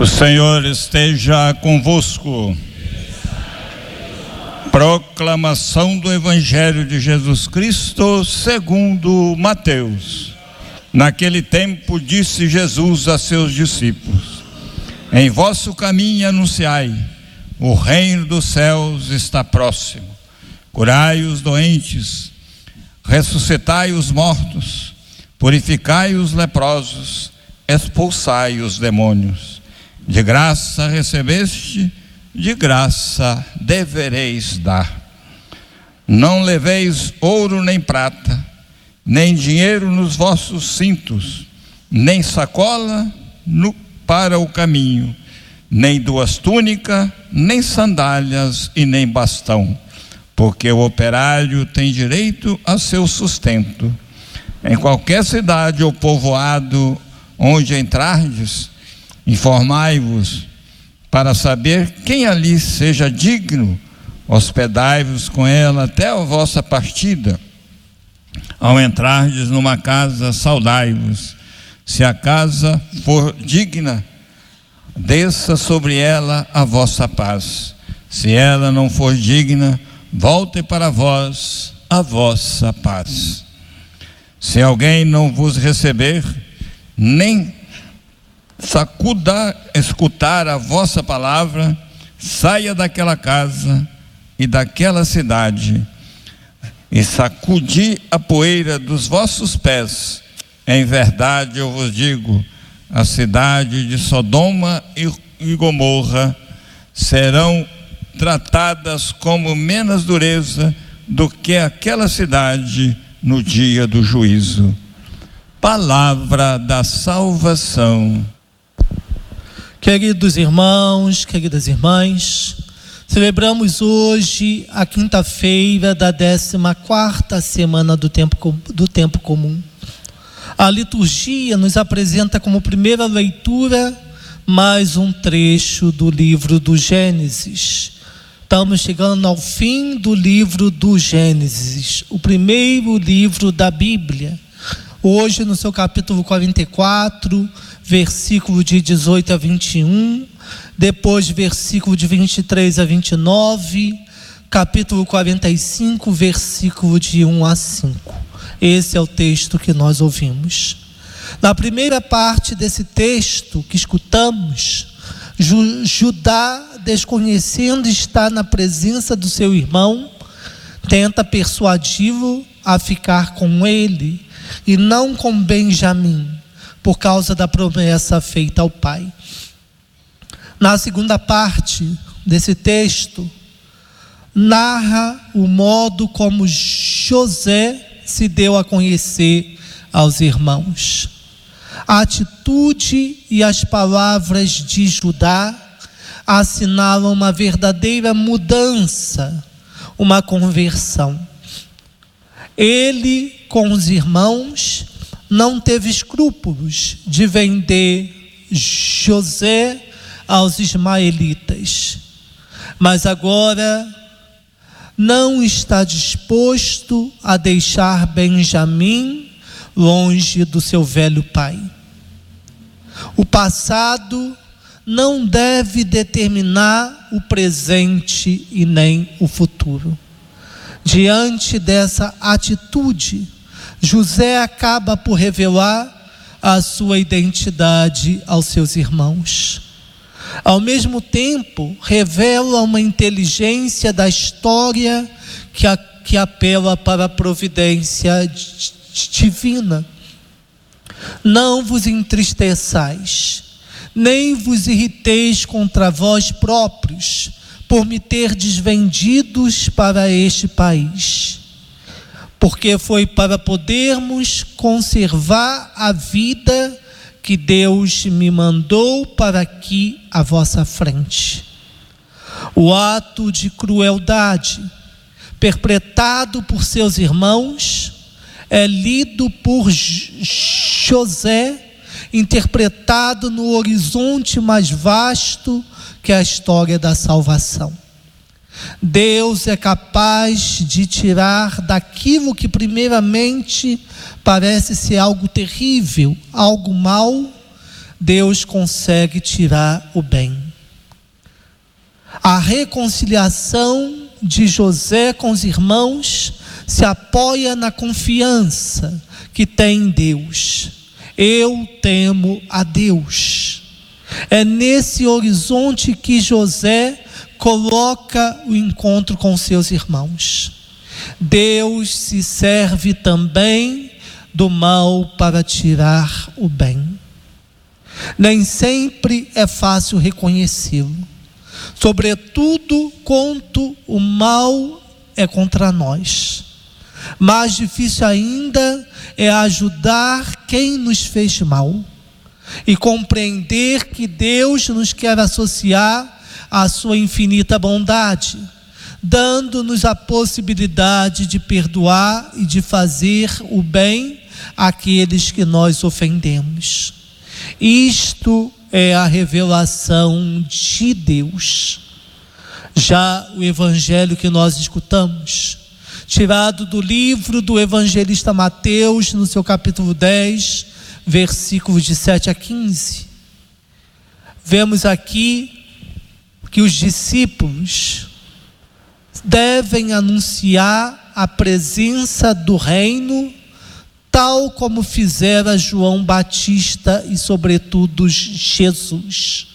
O Senhor esteja convosco. Proclamação do Evangelho de Jesus Cristo segundo Mateus. Naquele tempo disse Jesus a seus discípulos: Em vosso caminho anunciai: o reino dos céus está próximo. Curai os doentes, ressuscitai os mortos, purificai os leprosos, expulsai os demônios. De graça recebeste, de graça devereis dar. Não leveis ouro nem prata, nem dinheiro nos vossos cintos, nem sacola no, para o caminho, nem duas túnicas, nem sandálias e nem bastão, porque o operário tem direito a seu sustento. Em qualquer cidade ou povoado onde entrardes, informai-vos para saber quem ali seja digno, hospedai-vos com ela até a vossa partida. Ao entrardes numa casa, saudai-vos. Se a casa for digna, desça sobre ela a vossa paz. Se ela não for digna, volte para vós a vossa paz. Se alguém não vos receber, nem sacuda escutar a vossa palavra, saia daquela casa e daquela cidade e sacudi a poeira dos vossos pés. Em verdade eu vos digo, a cidade de Sodoma e Gomorra serão tratadas como menos dureza do que aquela cidade no dia do juízo. Palavra da salvação. Queridos irmãos, queridas irmãs, celebramos hoje a quinta-feira da 14 quarta semana do tempo, do tempo comum. A liturgia nos apresenta como primeira leitura mais um trecho do livro do Gênesis. Estamos chegando ao fim do livro do Gênesis, o primeiro livro da Bíblia. Hoje, no seu capítulo 44, versículo de 18 a 21, depois versículo de 23 a 29, capítulo 45, versículo de 1 a 5. Esse é o texto que nós ouvimos. Na primeira parte desse texto que escutamos, Judá, desconhecendo estar na presença do seu irmão, tenta persuadi-lo a ficar com ele e não com Benjamim por causa da promessa feita ao pai. Na segunda parte desse texto, narra o modo como José se deu a conhecer aos irmãos. A atitude e as palavras de Judá assinalam uma verdadeira mudança, uma conversão. Ele, com os irmãos, não teve escrúpulos de vender José aos ismaelitas, mas agora não está disposto a deixar Benjamim longe do seu velho pai. O passado não deve determinar o presente e nem o futuro. Diante dessa atitude, José acaba por revelar a sua identidade aos seus irmãos. Ao mesmo tempo, revela uma inteligência da história que, a, que apela para a providência divina. Não vos entristeçais, nem vos irriteis contra vós próprios, por me ter desvendidos para este país porque foi para podermos conservar a vida que Deus me mandou para aqui à vossa frente. O ato de crueldade perpetrado por seus irmãos é lido por José, interpretado no horizonte mais vasto que a história da salvação. Deus é capaz de tirar daquilo que primeiramente parece ser algo terrível, algo mal, Deus consegue tirar o bem. A reconciliação de José com os irmãos se apoia na confiança que tem em Deus. Eu temo a Deus. É nesse horizonte que José coloca o encontro com seus irmãos. Deus se serve também do mal para tirar o bem. Nem sempre é fácil reconhecê-lo, sobretudo quando o mal é contra nós. Mais difícil ainda é ajudar quem nos fez mal e compreender que Deus nos quer associar à sua infinita bondade, dando-nos a possibilidade de perdoar e de fazer o bem àqueles que nós ofendemos. Isto é a revelação de Deus. Já o evangelho que nós escutamos, tirado do livro do evangelista Mateus, no seu capítulo 10, versículos de 7 a 15. Vemos aqui que os discípulos devem anunciar a presença do reino, tal como fizera João Batista e, sobretudo, Jesus.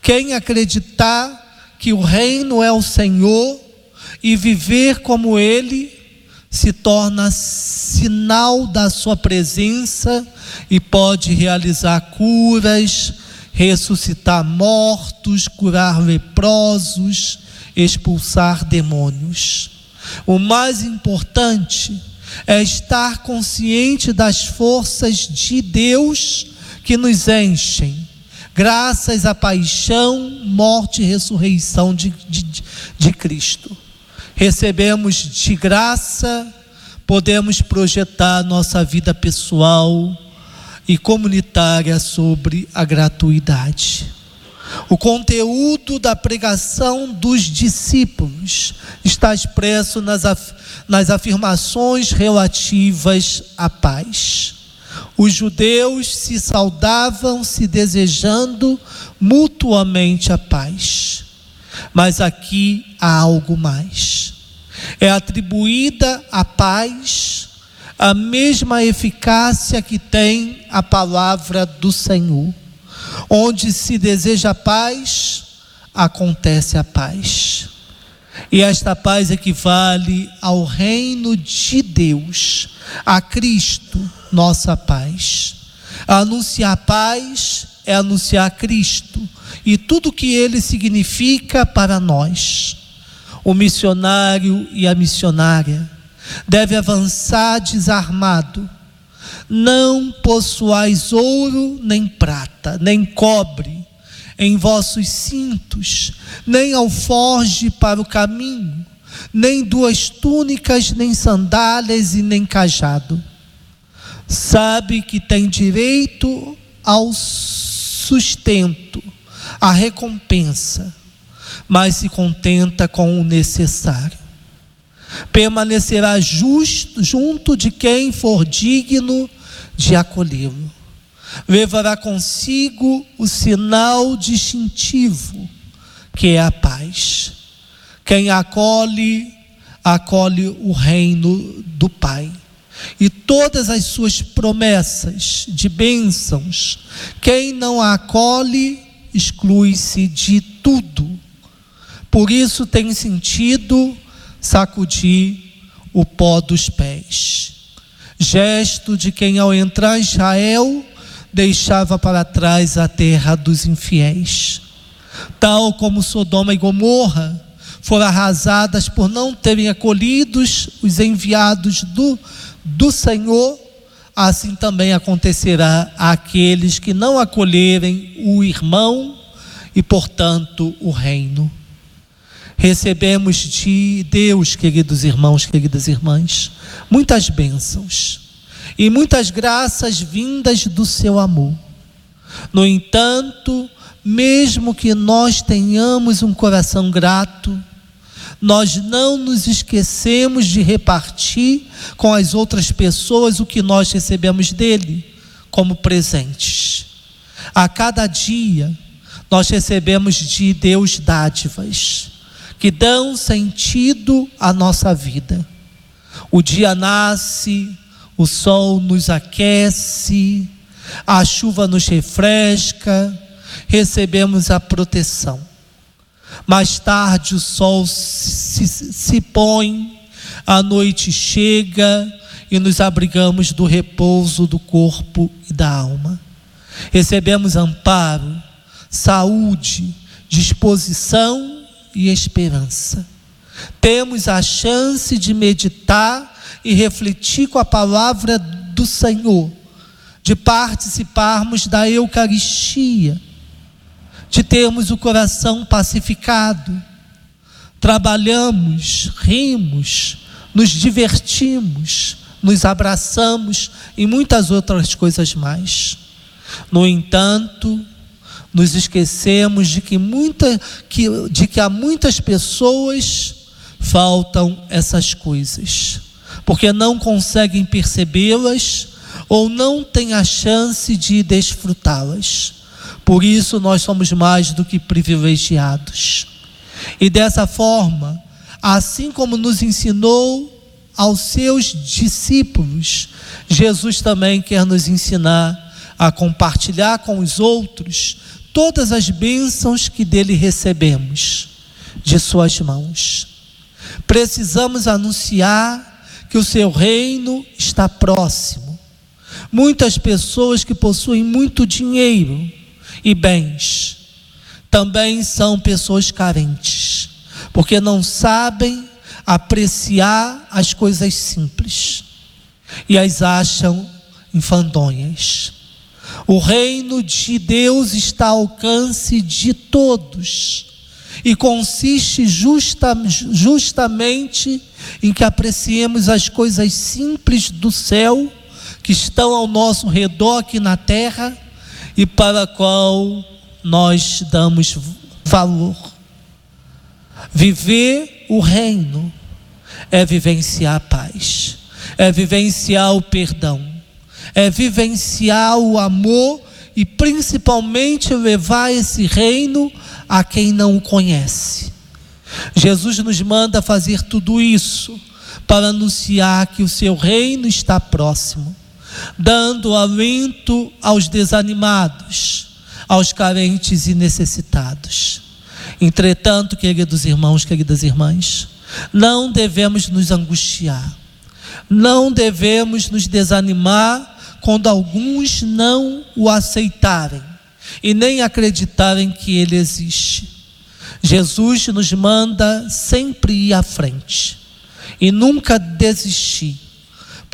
Quem acreditar que o reino é o Senhor e viver como ele, se torna sinal da sua presença e pode realizar curas, ressuscitar mortos, curar leprosos, expulsar demônios. O mais importante é estar consciente das forças de Deus que nos enchem, graças à paixão, morte e ressurreição de, de, de Cristo recebemos de graça, podemos projetar nossa vida pessoal e comunitária sobre a gratuidade. O conteúdo da pregação dos discípulos está expresso nas, af nas afirmações relativas à paz. Os judeus se saudavam, se desejando mutuamente a paz. Mas aqui há algo mais. É atribuída à paz a mesma eficácia que tem a palavra do Senhor. Onde se deseja paz, acontece a paz. E esta paz equivale ao reino de Deus, a Cristo, nossa paz. Anunciar paz é anunciar Cristo e tudo que ele significa para nós. O missionário e a missionária deve avançar desarmado. Não possuais ouro, nem prata, nem cobre em vossos cintos, nem alforge para o caminho, nem duas túnicas, nem sandálias e nem cajado. Sabe que tem direito ao sustento, a recompensa, mas se contenta com o necessário. Permanecerá justo, junto de quem for digno de acolhê-lo. Levará consigo o sinal distintivo, que é a paz. Quem acolhe, acolhe o reino do Pai e todas as suas promessas de bênçãos. Quem não a acolhe, exclui-se de tudo. Por isso tem sentido sacudir o pó dos pés. Gesto de quem, ao entrar Israel, deixava para trás a terra dos infiéis. Tal como Sodoma e Gomorra foram arrasadas por não terem acolhidos os enviados do do Senhor, assim também acontecerá àqueles que não acolherem o irmão e, portanto, o reino. Recebemos de Deus, queridos irmãos, queridas irmãs, muitas bênçãos e muitas graças vindas do seu amor. No entanto, mesmo que nós tenhamos um coração grato, nós não nos esquecemos de repartir com as outras pessoas o que nós recebemos dele como presentes. A cada dia, nós recebemos de Deus dádivas que dão sentido à nossa vida. O dia nasce, o sol nos aquece, a chuva nos refresca, recebemos a proteção. Mais tarde o sol se, se põe, a noite chega e nos abrigamos do repouso do corpo e da alma. Recebemos amparo, saúde, disposição e esperança. Temos a chance de meditar e refletir com a palavra do Senhor, de participarmos da Eucaristia de termos o coração pacificado. Trabalhamos, rimos, nos divertimos, nos abraçamos e muitas outras coisas mais. No entanto, nos esquecemos de que, muita, que, de que há muitas pessoas faltam essas coisas, porque não conseguem percebê-las ou não têm a chance de desfrutá-las. Por isso nós somos mais do que privilegiados. E dessa forma, assim como nos ensinou aos seus discípulos, Jesus também quer nos ensinar a compartilhar com os outros todas as bênçãos que dele recebemos de suas mãos. Precisamos anunciar que o seu reino está próximo. Muitas pessoas que possuem muito dinheiro, e bens também são pessoas carentes, porque não sabem apreciar as coisas simples e as acham infandonhas. O reino de Deus está ao alcance de todos e consiste justa, justamente em que apreciemos as coisas simples do céu que estão ao nosso redor aqui na terra e para a qual nós damos valor. Viver o reino é vivenciar a paz, é vivenciar o perdão, é vivenciar o amor e principalmente levar esse reino a quem não o conhece. Jesus nos manda fazer tudo isso para anunciar que o seu reino está próximo dando alento aos desanimados, aos carentes e necessitados. Entretanto, queridos irmãos, queridas irmãs, não devemos nos angustiar, não devemos nos desanimar quando alguns não o aceitarem e nem acreditarem que ele existe. Jesus nos manda sempre ir à frente e nunca desistir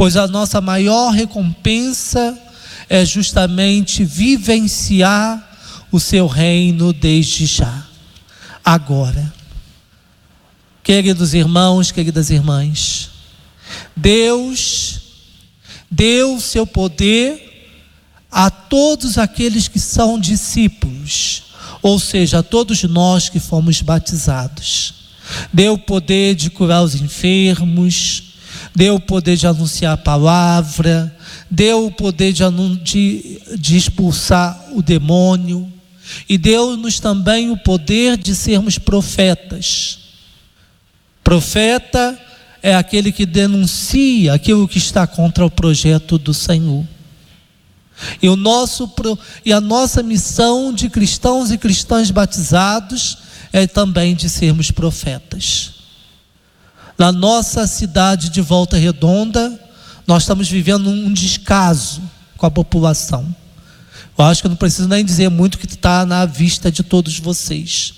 pois a nossa maior recompensa é justamente vivenciar o seu reino desde já, agora. Queridos irmãos, queridas irmãs, Deus deu o seu poder a todos aqueles que são discípulos, ou seja, a todos nós que fomos batizados. Deu o poder de curar os enfermos, deu o poder de anunciar a palavra, deu o poder de, de, de expulsar o demônio, e deu-nos também o poder de sermos profetas. Profeta é aquele que denuncia aquilo que está contra o projeto do Senhor. E, o nosso, e a nossa missão de cristãos e cristãs batizados é também de sermos profetas. Na nossa cidade de Volta Redonda, nós estamos vivendo um descaso com a população. Eu acho que eu não preciso nem dizer muito que está na vista de todos vocês.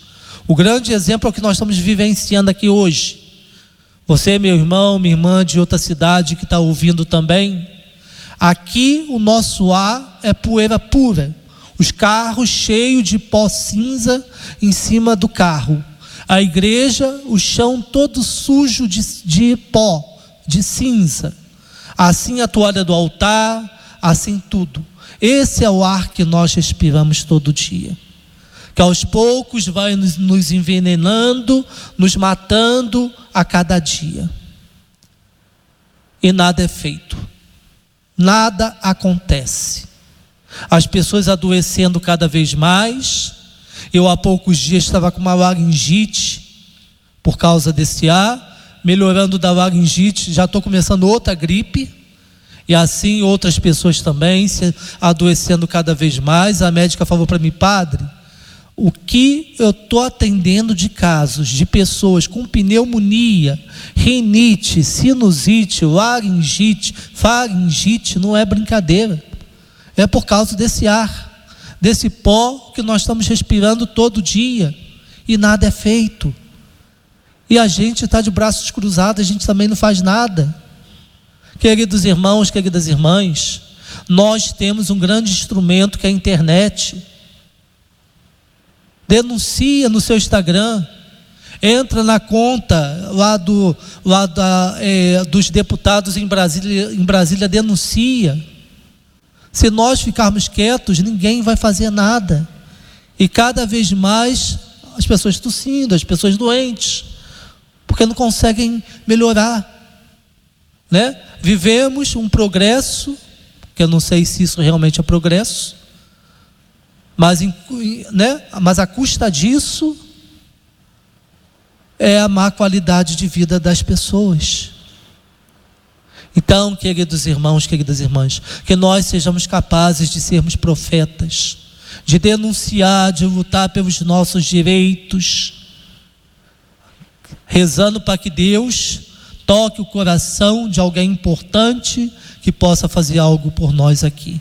O grande exemplo é o que nós estamos vivenciando aqui hoje. Você, meu irmão, minha irmã de outra cidade que está ouvindo também. Aqui o nosso ar é poeira pura. Os carros cheios de pó cinza em cima do carro A igreja, o chão todo sujo de, de pó, de cinza. Assim a toalha do altar, assim tudo. Esse é o ar que nós respiramos todo dia. Que aos poucos vai nos, envenenando, nos matando a cada dia. E nada é feito. Nada acontece. As pessoas adoecendo cada vez mais. Eu há poucos dias estava com uma laringite por causa desse ar, melhorando da laringite, já estou começando outra gripe. E assim outras pessoas também se adoecendo cada vez mais. A médica falou para mim, padre, o que eu estou atendendo de casos de pessoas com pneumonia, rinite, sinusite, laringite, faringite, não é brincadeira. É por causa desse ar, desse pó que nós estamos respirando todo dia e nada é feito. E a gente está de braços cruzados, a gente também não faz nada. Queridos irmãos, queridas irmãs, nós temos um grande instrumento que é a internet. Denuncia no seu Instagram, entra na conta lá, do, lá da, é, dos deputados em Brasília, em Brasília, denuncia. Se nós ficarmos quietos, ninguém vai fazer nada. E cada vez mais as pessoas tossindo, as pessoas doentes, porque não conseguem melhorar. Né? Vivemos um progresso, que eu não sei se isso realmente é progresso, mas, né? mas a custa disso é a má qualidade de vida das pessoas. Então, queridos irmãos, queridas irmãs, que nós sejamos capazes de sermos profetas, de denunciar, de lutar pelos nossos direitos, rezando para que Deus toque o coração de alguém importante que possa fazer algo por nós aqui.